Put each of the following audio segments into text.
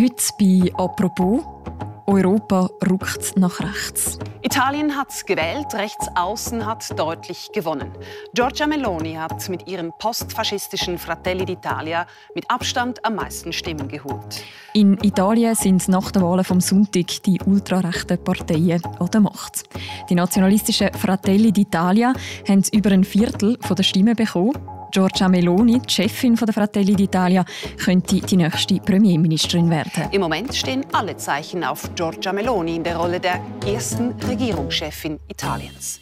Heute bei «Apropos» Europa ruckt nach rechts. Italien hat gewählt, rechts außen hat deutlich gewonnen. Giorgia Meloni hat mit ihrem postfaschistischen Fratelli d'Italia mit Abstand am meisten Stimmen geholt. In Italien sind nach den Wahlen vom Sonntag die ultrarechten Parteien an der Macht. Die nationalistischen Fratelli d'Italia haben über ein Viertel der Stimmen bekommen. Giorgia Meloni, die Chefin der Fratelli d'Italia, könnte die nächste Premierministerin werden. Im Moment stehen alle Zeichen auf Giorgia Meloni in der Rolle der ersten Regierungschefin Italiens.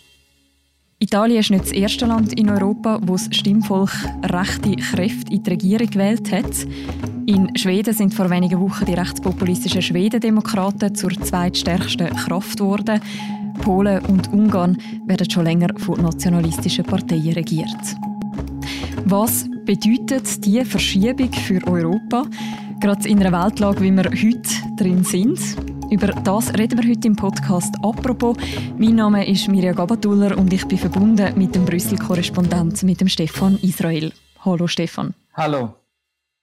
Italien ist nicht das erste Land in Europa, wo das Stimmvolk rechte Kräfte in die Regierung gewählt hat. In Schweden sind vor wenigen Wochen die rechtspopulistischen Schwedendemokraten zur zweitstärksten Kraft geworden. Polen und Ungarn werden schon länger von nationalistischen Parteien regiert. Was bedeutet diese Verschiebung für Europa, gerade in einer Weltlage, wie wir heute drin sind? Über das reden wir heute im Podcast «Apropos». Mein Name ist Mirja Gabatuller und ich bin verbunden mit dem Brüssel-Korrespondent, mit dem Stefan Israel. Hallo Stefan. Hallo.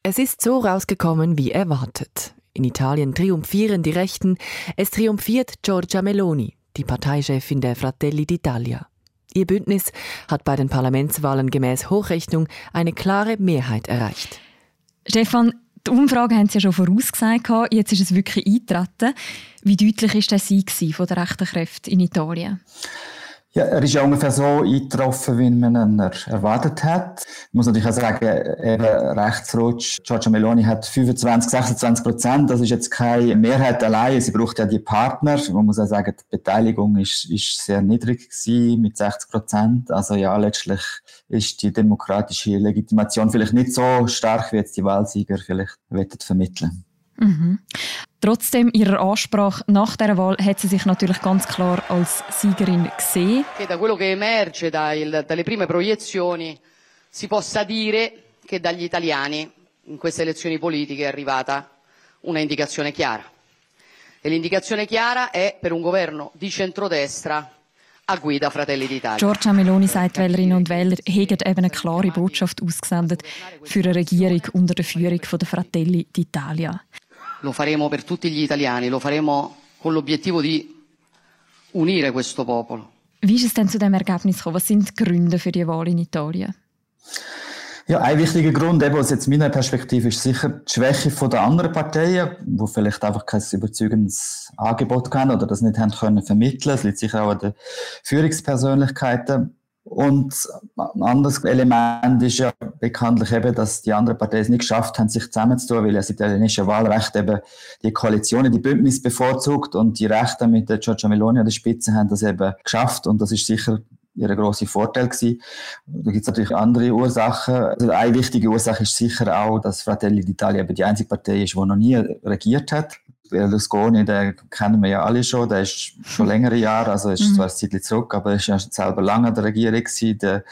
Es ist so rausgekommen wie erwartet. In Italien triumphieren die Rechten. Es triumphiert Giorgia Meloni, die Parteichefin der Fratelli d'Italia. Ihr Bündnis hat bei den Parlamentswahlen gemäß Hochrechnung eine klare Mehrheit erreicht. Stefan, die Umfrage haben Sie ja schon vorausgesagt. Jetzt ist es wirklich eingetreten. Wie deutlich war der Sieg von der rechten Kräfte in Italien? Ja, er ist ja ungefähr so eingetroffen, wie man ihn erwartet hat. Ich muss natürlich auch sagen, eben Rechtsrutsch. Giorgia Meloni hat 25, 26 Prozent. Das ist jetzt keine Mehrheit allein. Sie braucht ja die Partner. Man muss auch sagen, die Beteiligung ist, ist sehr niedrig gewesen, mit 60 Prozent. Also ja, letztlich ist die demokratische Legitimation vielleicht nicht so stark, wie jetzt die Wahlsieger vielleicht vermitteln Mhm. Trotzdem ihrer Ansprache nach der Wahl hat sie sich natürlich ganz klar als Siegerin gesehen. da quello che emerge dalle prime proiezioni si possa dire che dagli italiani in queste elezioni politiche è arrivata una indicazione chiara. E l'indicazione chiara è per un governo di centrodestra a guida Fratelli d'Italia. Giorgia Meloni sagt, Wählerinnen und Wähler hätten eben eine klare Botschaft ausgesendet für eine Regierung unter der Führung der Fratelli d'Italia. Lo faremo per tutti gli italiani, lo faremo con l'obiettivo di unire questo popolo. Wie ist es denn zu dem Ergebnis gekommen? Was sind die Gründe für die Wahl in Italien? Ja, ein wichtiger Grund, eben aus jetzt meiner Perspektive, ist sicher die Schwäche der anderen Parteien, die vielleicht einfach kein überzeugendes Angebot haben oder das nicht haben können vermitteln. Es liegt sicher auch an den Führungspersönlichkeiten. Und ein anderes Element ist ja bekanntlich eben, dass die anderen Parteien es nicht geschafft haben, sich zusammenzutun, weil das italienische Wahlrecht eben die Koalitionen, die Bündnis bevorzugt und die Rechten mit der Giorgia Meloni an der Spitze haben das eben geschafft und das ist sicher ihr grosser Vorteil gewesen. Da gibt es natürlich andere Ursachen. Also eine wichtige Ursache ist sicher auch, dass Fratelli d'Italia eben die einzige Partei ist, die noch nie regiert hat. Berlusconi, den kennen wir ja alle schon, der ist schon längere Jahre, also ist mhm. zwar ein Zeit zurück, aber er ist ja selber lange in der Regierung gewesen. Der,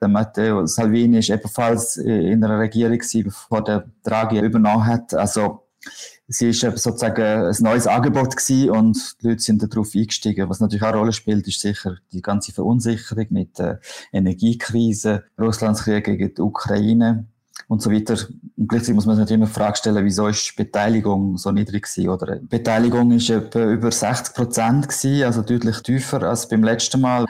der Matteo Salvini ist ebenfalls in der Regierung gewesen, bevor der Draghi übernommen hat. Also, sie ist sozusagen ein neues Angebot gewesen und die Leute sind darauf eingestiegen. Was natürlich auch eine Rolle spielt, ist sicher die ganze Verunsicherung mit der Energiekrise, Russlands Krieg gegen die Ukraine und so weiter. Und gleichzeitig muss man sich natürlich die Frage stellen, wieso ist die Beteiligung so niedrig gewesen, oder? Die Beteiligung ist etwa über 60 Prozent gewesen, also deutlich tiefer als beim letzten Mal.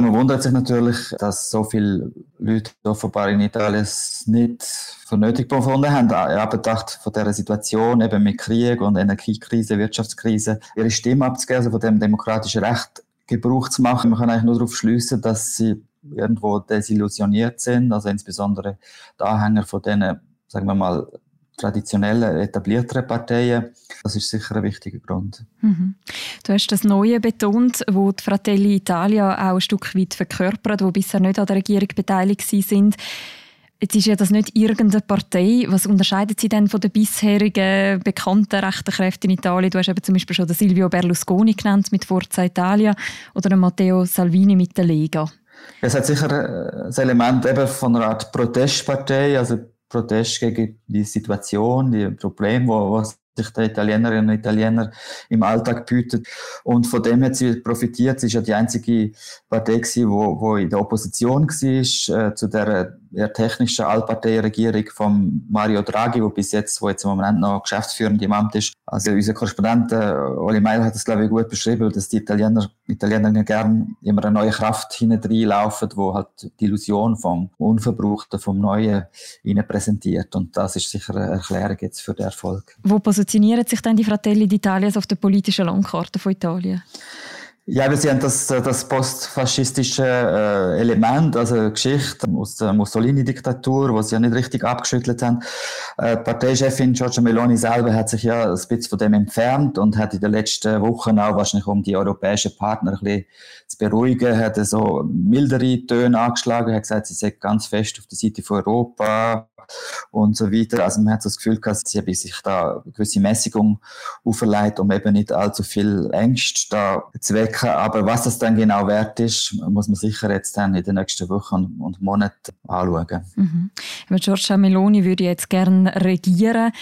Man wundert sich natürlich, dass so viele Leute offenbar in Italien es nicht für nötig befunden haben, in Betracht von dieser Situation, eben mit Krieg und Energiekrise, Wirtschaftskrise, ihre Stimme abzugeben, also von dem demokratischen Recht Gebrauch zu machen. Man kann eigentlich nur darauf schließen, dass sie irgendwo desillusioniert sind, also insbesondere die Anhänger von denen, sagen wir mal, traditionellen, etablierteren Parteien. Das ist sicher ein wichtiger Grund. Mhm. Du hast das Neue betont, wo die Fratelli Italia auch ein Stück weit verkörpert, wo bisher nicht an der Regierung beteiligt sind. Jetzt ist ja das nicht irgendeine Partei. Was unterscheidet sie denn von den bisherigen bekannten rechten Kräften in Italien? Du hast eben zum Beispiel schon den Silvio Berlusconi genannt mit Forza Italia oder den Matteo Salvini mit der Lega. Es hat sicher äh, das Element eben von einer Art Protestpartei, also Protest gegen die Situation, die Probleme, wo, wo sich die Italienerinnen und Italiener im Alltag bietet. Und von dem hat sie profitiert. Sie ist ja die einzige Partei gewesen, wo, wo in der Opposition war, äh, zu der eher technischen Allparteiregierung von Mario Draghi, wo bis jetzt, wo jetzt im Moment noch geschäftsführend im Amt ist. Also unser Korrespondent äh, Oli Meil hat das glaube ich gut beschrieben, dass die Italiener, Italiener gerne immer eine neue Kraft hineinlaufen, wo halt die Illusion vom Unverbrauchten, vom Neuen ihnen präsentiert. Und das ist sicher eine Erklärung jetzt für den Erfolg. Wo positionieren sich denn die Fratelli d'Italia auf der politischen Landkarte von Italien? Ja, wir sehen das, das postfaschistische äh, Element, also Geschichte aus der Mussolini-Diktatur, wo sie ja nicht richtig abgeschüttelt haben. Äh, Parteichefin Giorgia Meloni selber hat sich ja ein bisschen von dem entfernt und hat in den letzten Wochen auch wahrscheinlich, um die europäischen Partner ein bisschen zu beruhigen, hat so mildere Töne angeschlagen, hat gesagt, sie sei ganz fest auf der Seite von Europa, und so weiter. Also man hat so das Gefühl gehabt, sie haben sich da eine gewisse Mäßigung auferlegt, um eben nicht allzu viel Ängste da zu wecken. Aber was das dann genau wert ist, muss man sicher jetzt dann in den nächsten Wochen und Monaten anschauen. Mhm. Giorgia Meloni würde jetzt gerne regieren.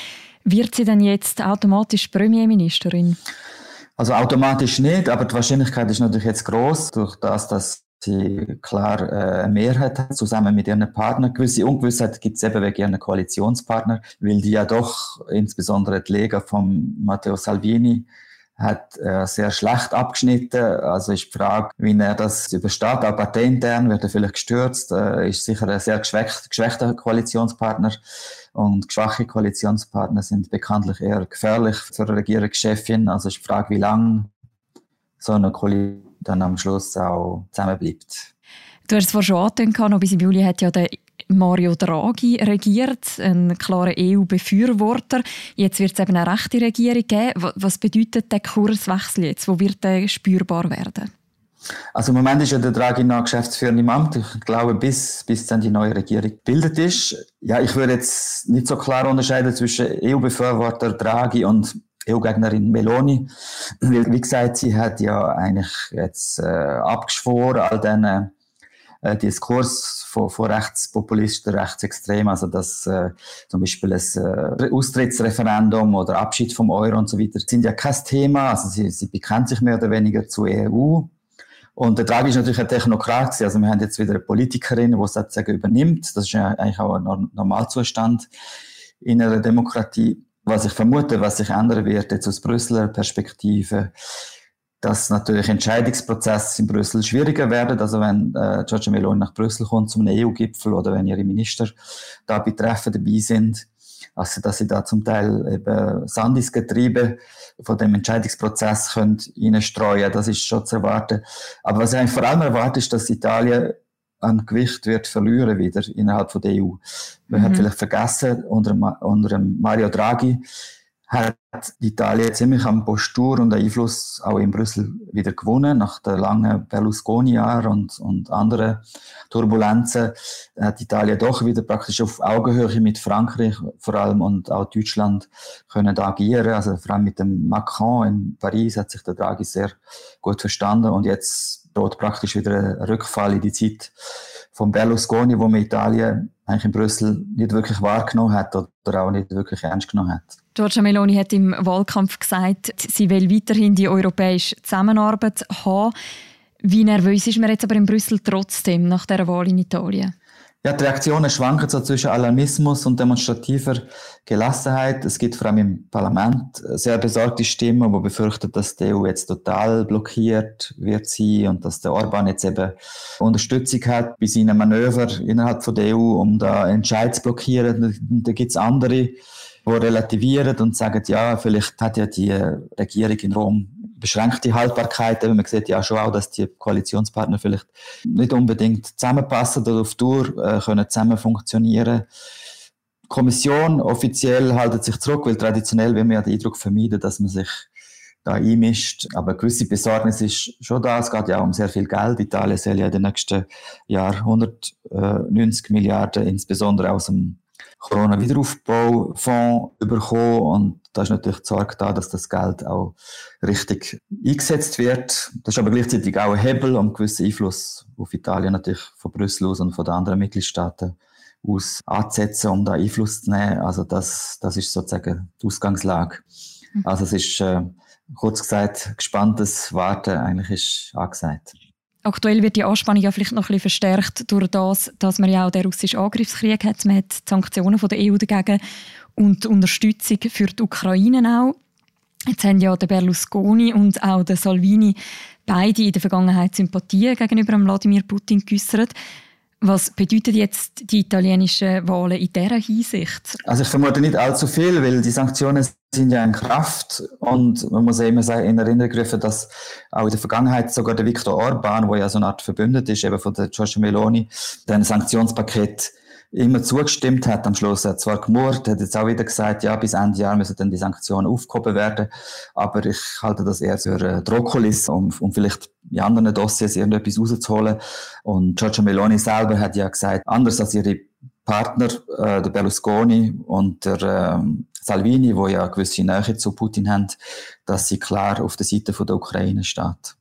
Wird sie denn jetzt automatisch Premierministerin? Also automatisch nicht, aber die Wahrscheinlichkeit ist natürlich jetzt groß durch das, dass sie klar äh, eine Mehrheit hat, zusammen mit ihren Partnern. Gewisse Ungewissheit gibt es eben wegen ihren Koalitionspartner, weil die ja doch, insbesondere die Lega von Matteo Salvini, hat äh, sehr schlecht abgeschnitten. Also ist die Frage, wie er das übersteht. Auch parteiintern wird er vielleicht gestürzt. Äh, ist sicher ein sehr geschwächt, geschwächter Koalitionspartner. Und schwache Koalitionspartner sind bekanntlich eher gefährlich für eine Regierungschefin. Also ist die Frage, wie lange so eine Koalition dann am Schluss auch zusammenbleibt. Du hast es vorhin schon angetönt, noch bis im Juli hat ja der Mario Draghi regiert, ein klarer EU-Befürworter. Jetzt wird es eben eine rechte Regierung geben. Was bedeutet der Kurswechsel jetzt? Wo wird der spürbar werden? Also im Moment ist ja der Draghi noch Geschäftsführer im Amt. Ich glaube, bis, bis dann die neue Regierung gebildet ist. Ja, ich würde jetzt nicht so klar unterscheiden zwischen EU-Befürworter Draghi und EU-Gegnerin Meloni. Wie gesagt, sie hat ja eigentlich jetzt äh, abgeschworen, all diesen äh, Diskurs von, von Rechtspopulisten, Rechtsextremen, also dass äh, zum Beispiel ein äh, Austrittsreferendum oder Abschied vom Euro und so weiter, sind ja kein Thema. Also sie, sie bekennt sich mehr oder weniger zur EU. Und der Draghi ist natürlich ein Technokrat. Also wir haben jetzt wieder eine Politikerin, die sozusagen übernimmt. Das ist ja eigentlich auch ein Normalzustand in einer Demokratie was ich vermute, was sich ändern wird jetzt aus Brüsseler Perspektive, dass natürlich Entscheidungsprozesse in Brüssel schwieriger werden. Also wenn äh, Giorgia Meloni nach Brüssel kommt zum EU-Gipfel oder wenn ihre Minister da betreffen dabei sind, also dass sie da zum Teil eben Sand ins Getriebe von dem Entscheidungsprozess können reinstreuen, das ist schon zu erwarten. Aber was ich vor allem erwarte, ist, dass Italien an Gewicht wird verlieren wieder innerhalb von der EU. Man mhm. hat vielleicht vergessen, unter, unter Mario Draghi hat Italien ziemlich an Postur und Einfluss auch in Brüssel wieder gewonnen. Nach der langen Berlusconi-Jahr und, und anderen Turbulenzen hat Italien doch wieder praktisch auf Augenhöhe mit Frankreich vor allem und auch Deutschland können agieren. Also vor allem mit dem Macron in Paris hat sich der Draghi sehr gut verstanden und jetzt droht praktisch wieder ein Rückfall in die Zeit von Berlusconi, wo man Italien eigentlich in Brüssel nicht wirklich wahrgenommen hat oder auch nicht wirklich ernst genommen hat. Giorgia Meloni hat im Wahlkampf gesagt, sie will weiterhin die europäische Zusammenarbeit haben. Wie nervös ist man jetzt aber in Brüssel trotzdem nach der Wahl in Italien? Ja, die Reaktionen schwanken so zwischen Alarmismus und demonstrativer Gelassenheit. Es gibt vor allem im Parlament sehr besorgte Stimmen, die befürchten, dass die EU jetzt total blockiert wird sie und dass der Orban jetzt eben Unterstützung hat bei seinen Manöver innerhalb von der EU, um da Entscheid zu blockieren. Da gibt es andere, die relativieren und sagen, ja, vielleicht hat ja die Regierung in Rom beschränkte Haltbarkeit. Aber man sieht ja schon auch, dass die Koalitionspartner vielleicht nicht unbedingt zusammenpassen oder auf Tour äh, können zusammen funktionieren. Die Kommission offiziell haltet sich zurück, weil traditionell will man ja den Eindruck vermeiden, dass man sich da einmischt. Aber eine gewisse Besorgnis ist schon da. Es geht ja auch um sehr viel Geld. Italien soll ja in den nächsten Jahren 190 Milliarden, insbesondere aus dem Corona-Wiederaufbaufonds bekommen. Und da ist natürlich die Sorge da, dass das Geld auch richtig eingesetzt wird. Das ist aber gleichzeitig auch ein Hebel, um gewissen Einfluss auf Italien natürlich von Brüssel aus und von den anderen Mitgliedstaaten aus anzusetzen, um da Einfluss zu nehmen. Also das, das ist sozusagen die Ausgangslage. Mhm. Also es ist, äh, kurz gesagt, gespanntes Warten eigentlich ist angesagt. Aktuell wird die Anspannung ja vielleicht noch ein bisschen verstärkt durch das, dass man ja auch den russischen Angriffskrieg hat. Man hat die Sanktionen von der EU dagegen und die Unterstützung für die Ukraine auch. Jetzt haben ja der Berlusconi und auch der Salvini beide in der Vergangenheit Sympathien gegenüber Wladimir Putin geäußert. Was bedeuten jetzt die italienischen Wahlen in dieser Hinsicht? Also ich vermute nicht allzu viel, weil die Sanktionen sind ja in Kraft und man muss ja immer in Erinnerung rufen, dass auch in der Vergangenheit sogar der Viktor Orban, wo ja so eine Art verbündet ist, eben von der Giorgia Meloni, ein Sanktionspaket immer zugestimmt hat am Schluss. Er hat zwar gemurrt, hat jetzt auch wieder gesagt, ja, bis Ende Jahr müssen dann die Sanktionen aufgehoben werden. Aber ich halte das eher für eine Drohkulisse, um, um vielleicht in anderen Dossiers irgendetwas rauszuholen. Und Giorgia Meloni selber hat ja gesagt, anders als ihre Partner, äh, der Berlusconi und der äh, Salvini, wo ja eine gewisse Nähe zu Putin haben, dass sie klar auf der Seite der Ukraine steht.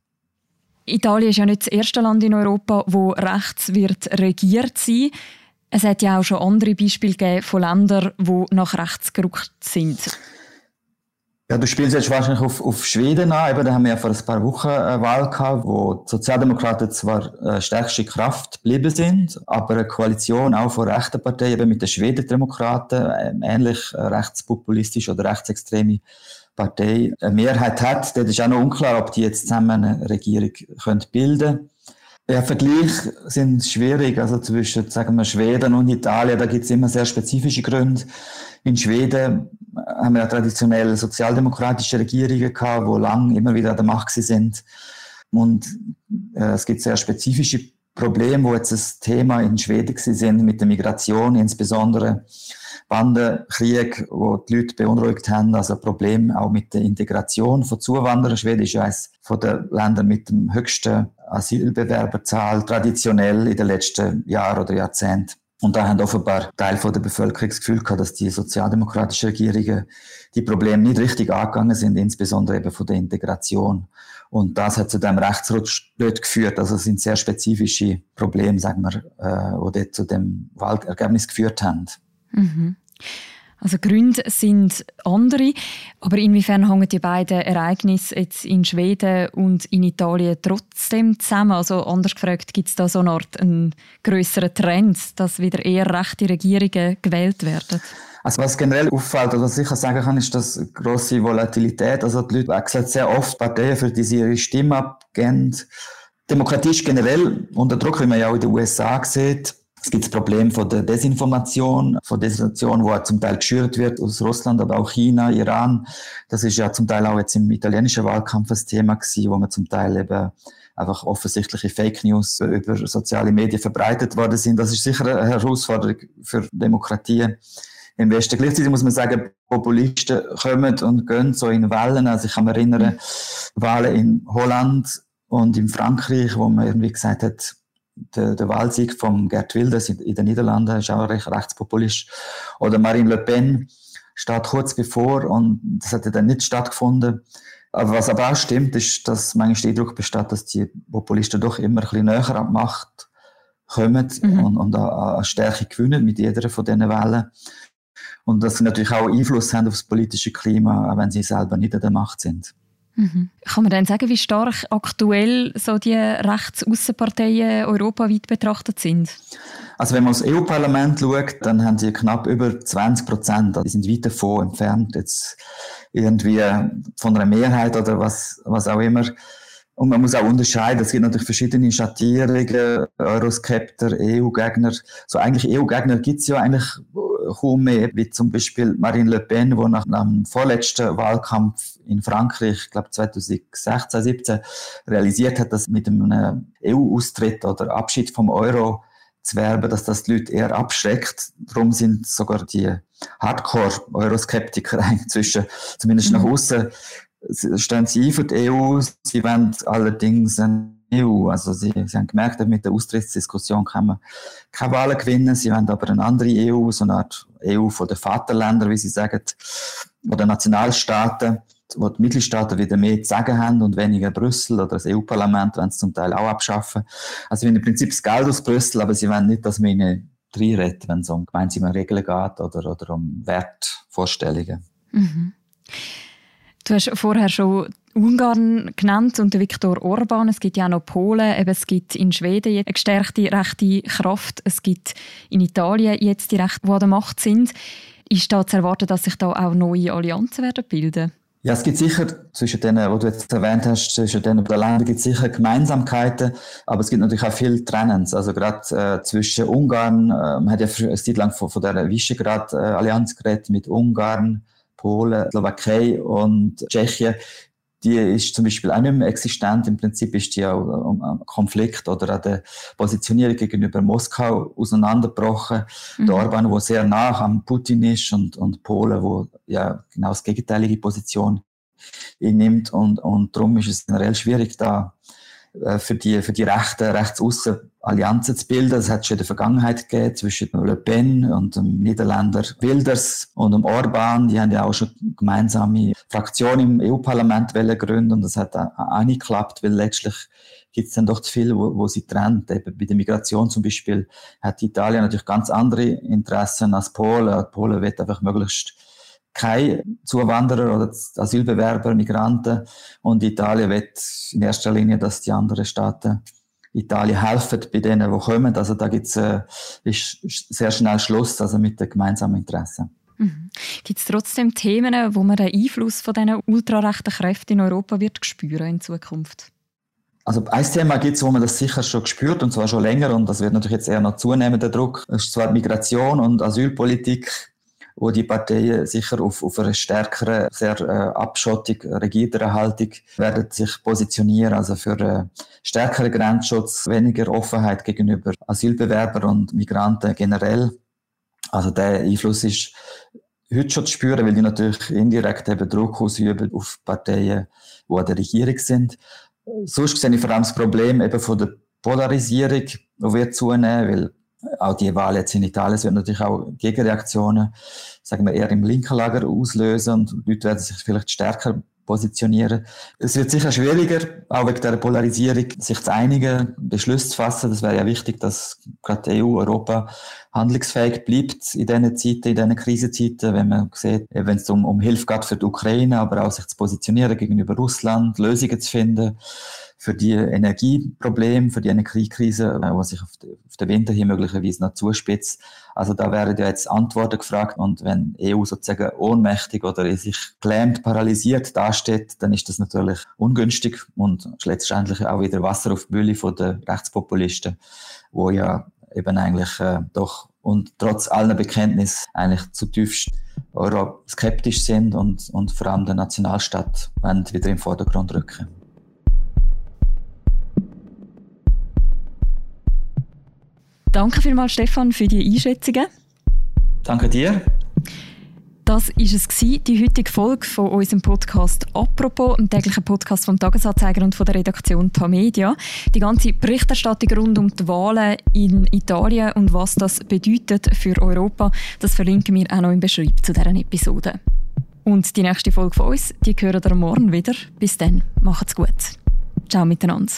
Italien ist ja nicht das erste Land in Europa, wo rechts wird regiert sein. Es hat ja auch schon andere Beispiele von Ländern, die nach rechts gerückt sind. Ja, du spielst jetzt wahrscheinlich auf, auf Schweden an. Eben, da haben wir ja vor ein paar Wochen eine Wahl gehabt, wo die Sozialdemokraten zwar äh, stärkste Kraft geblieben sind, aber eine Koalition auch von rechten Parteien, eben mit den Schwedendemokraten, äh, ähnlich äh, rechtspopulistisch oder rechtsextreme Partei, eine Mehrheit hat. Dort ist auch noch unklar, ob die jetzt zusammen eine Regierung können bilden können. Ja, Vergleich sind schwierig, also zwischen, sagen wir, Schweden und Italien, da gibt es immer sehr spezifische Gründe. In Schweden haben wir ja traditionell sozialdemokratische Regierungen gehabt, wo lang immer wieder an der Macht sind. Und äh, es gibt sehr spezifische Probleme, wo jetzt das Thema in Schweden sind mit der Migration, insbesondere Bandenkrieg, wo die Leute beunruhigt haben, also Problem auch mit der Integration von Zuwanderern. Schweden ist eines von den Ländern mit dem höchsten Asylbewerberzahl traditionell in den letzten Jahren oder Jahrzehnten. Und da haben offenbar Teil der Bevölkerung das Gefühl gehabt, dass die sozialdemokratischen Regierungen die Probleme nicht richtig angegangen sind, insbesondere eben von der Integration. Und das hat zu dem Rechtsrutsch dort geführt. Also es sind sehr spezifische Probleme, sagen wir, äh, die zu dem Wahlergebnis geführt haben. Mhm. Also Gründe sind andere, aber inwiefern hängen die beiden Ereignisse jetzt in Schweden und in Italien trotzdem zusammen? Also anders gefragt, gibt es da so eine Art einen größeren Trend, dass wieder eher rechte Regierungen gewählt werden? Also was generell auffällt, oder was ich sagen kann, ist dass große Volatilität. Also die Leute wechseln sehr oft Parteien, für die sie ihre Stimme abgeben. Demokratie ist generell unter Druck, wie man ja auch in den USA sieht. Es gibt das Problem von der Desinformation, von Desinformation, wo zum Teil geschürt wird aus Russland, aber auch China, Iran. Das ist ja zum Teil auch jetzt im italienischen Wahlkampf ein Thema gewesen, wo man zum Teil eben einfach offensichtliche Fake News über soziale Medien verbreitet worden sind. Das ist sicher eine Herausforderung für Demokratien im Westen. Gleichzeitig muss man sagen, Populisten kommen und gehen so in Wellen. Also ich kann mich erinnern, Wahlen in Holland und in Frankreich, wo man irgendwie gesagt hat, der, der Wahlsieg von Gerd Wilders in, in den Niederlanden ist auch recht rechtspopulistisch. Oder Marine Le Pen steht kurz bevor und das hat dann nicht stattgefunden. Aber was aber auch stimmt, ist, dass manchmal der Eindruck besteht, dass die Populisten doch immer ein bisschen näher an die Macht kommen mhm. und, und an, Stärke gewinnen mit jeder von diesen Wahlen. Und dass sie natürlich auch Einfluss haben auf das politische Klima, auch wenn sie selber nicht an der Macht sind. Mhm. Kann man dann sagen, wie stark aktuell so die Rechtsaußenparteien europaweit betrachtet sind? Also wenn man das EU-Parlament schaut, dann haben sie knapp über 20 Prozent. Die sind weit davon entfernt, jetzt irgendwie von einer Mehrheit oder was, was auch immer. Und man muss auch unterscheiden, es gibt natürlich verschiedene Schattierungen, Euroskepter, EU-Gegner. So eigentlich EU-Gegner gibt es ja eigentlich kaum mehr, wie zum Beispiel Marine Le Pen, die nach dem vorletzten Wahlkampf in Frankreich, ich glaube 2016, 17, realisiert hat, dass mit einem EU-Austritt oder Abschied vom Euro zu werben, dass das die Leute eher abschreckt. Darum sind sogar die Hardcore-Euroskeptiker eigentlich zwischen, zumindest mhm. nach außen, stehen sie ein für die EU. Sie wollen allerdings eine EU. Also sie, sie haben gemerkt, mit der Austrittsdiskussion kann man keine Wahlen gewinnen. Sie wollen aber eine andere EU, so eine Art EU von den Vaterländern, wie sie sagen, oder Nationalstaaten, wo die Mitgliedstaaten wieder mehr zu sagen haben und weniger Brüssel oder das EU-Parlament wollen es zum Teil auch abschaffen. Also sie wollen im Prinzip das Geld aus Brüssel, aber sie wollen nicht, dass man ihnen reinredet, wenn es um gemeinsame Regeln geht oder, oder um Wertvorstellungen. Mhm. Du hast vorher schon Ungarn genannt und Viktor Orban. Es gibt ja auch noch Polen. Eben, es gibt in Schweden eine gestärkte rechte Kraft. Es gibt in Italien jetzt die Rechte, die an der Macht sind. Ist da zu erwarten, dass sich da auch neue Allianzen werden bilden? Ja, es gibt sicher zwischen denen, wo du jetzt erwähnt hast, zwischen den Ländern gibt es sicher Gemeinsamkeiten, aber es gibt natürlich auch viel Trennens. Also gerade äh, zwischen Ungarn, äh, man hat ja eine Zeit lang von, von der Visegrad-Allianz geredet mit Ungarn, Polen, Slowakei und Tschechien die ist zum Beispiel auch nicht mehr existent. Im Prinzip ist die auch am Konflikt oder an der Positionierung gegenüber Moskau auseinandergebrochen. Mhm. Der Orban, wo sehr nah am Putin ist und, und Polen, wo ja genau das gegenteilige Position nimmt und, und darum ist es generell schwierig, da für die, für die Rechten, rechtsaussen Allianzen zu bilden. Das hat schon in der Vergangenheit gegeben zwischen Le Pen und dem Niederländer Wilders und dem Orban. Die haben ja auch schon gemeinsame Fraktionen im EU-Parlament gründen und das hat auch nicht geklappt, weil letztlich gibt es dann doch zu viel, wo, wo sie trennt. Eben bei der Migration zum Beispiel hat Italien natürlich ganz andere Interessen als Polen. Polen wird einfach möglichst keine Zuwanderer oder Asylbewerber, Migranten. Und Italien wird in erster Linie, dass die anderen Staaten Italien helfen bei denen, die kommen. Also da gibt's, äh, ist sehr schnell Schluss also mit den gemeinsamen Interessen. Mhm. Gibt es trotzdem Themen, wo man den Einfluss von diesen ultrarechten Kräften in Europa wird spüren in Zukunft? Also ein Thema gibt es, wo man das sicher schon gespürt und zwar schon länger und das wird natürlich jetzt eher noch zunehmen, der Druck. Das ist zwar Migration und Asylpolitik wo die Parteien sicher auf, auf eine stärkere, sehr äh, abschottig regierte Haltung werden sich positionieren, also für äh, stärkeren Grenzschutz, weniger Offenheit gegenüber Asylbewerbern und Migranten generell. Also der Einfluss ist heute schon zu spüren, weil die natürlich indirekt eben Druck ausüben auf Parteien, die an der Regierung sind. Sonst sehe ich vor allem das Problem eben von der Polarisierung, die wird zunehmen, weil auch die Wahl jetzt in Italien wird natürlich auch Gegenreaktionen, sagen wir, eher im linken Lager auslösen und Leute werden sich vielleicht stärker positionieren. Es wird sicher schwieriger, auch wegen der Polarisierung, sich zu einigen, Beschlüsse zu fassen. Das wäre ja wichtig, dass gerade EU, Europa handlungsfähig bleibt in diesen Zeiten, in diesen Krisenzeiten, wenn man sieht, wenn es um, um Hilfe geht für die Ukraine, aber auch sich zu positionieren gegenüber Russland, Lösungen zu finden für die Energieprobleme, für die Energiekrise, äh, was sich auf, den Winter hier möglicherweise noch zuspitzt. Also da werden ja jetzt Antworten gefragt und wenn EU sozusagen ohnmächtig oder sich gelähmt, paralysiert dasteht, dann ist das natürlich ungünstig und letztendlich auch wieder Wasser auf die Mühle von den Rechtspopulisten, wo ja eben eigentlich äh, doch und trotz aller Bekenntnis eigentlich zutiefst euroskeptisch sind und, und vor allem der Nationalstaat wieder im Vordergrund rücken. Danke vielmals, Stefan, für die Einschätzungen. Danke dir. Das war es, die heutige Folge von unserem Podcast «Apropos», einem täglichen Podcast vom Tagesanzeiger und von der Redaktion Tamedia. Die ganze Berichterstattung rund um die Wahlen in Italien und was das bedeutet für Europa, das verlinken wir auch noch im Beschreibung zu dieser Episode. Und die nächste Folge von uns, die hören ihr morgen wieder. Bis dann, macht's gut. Ciao miteinander.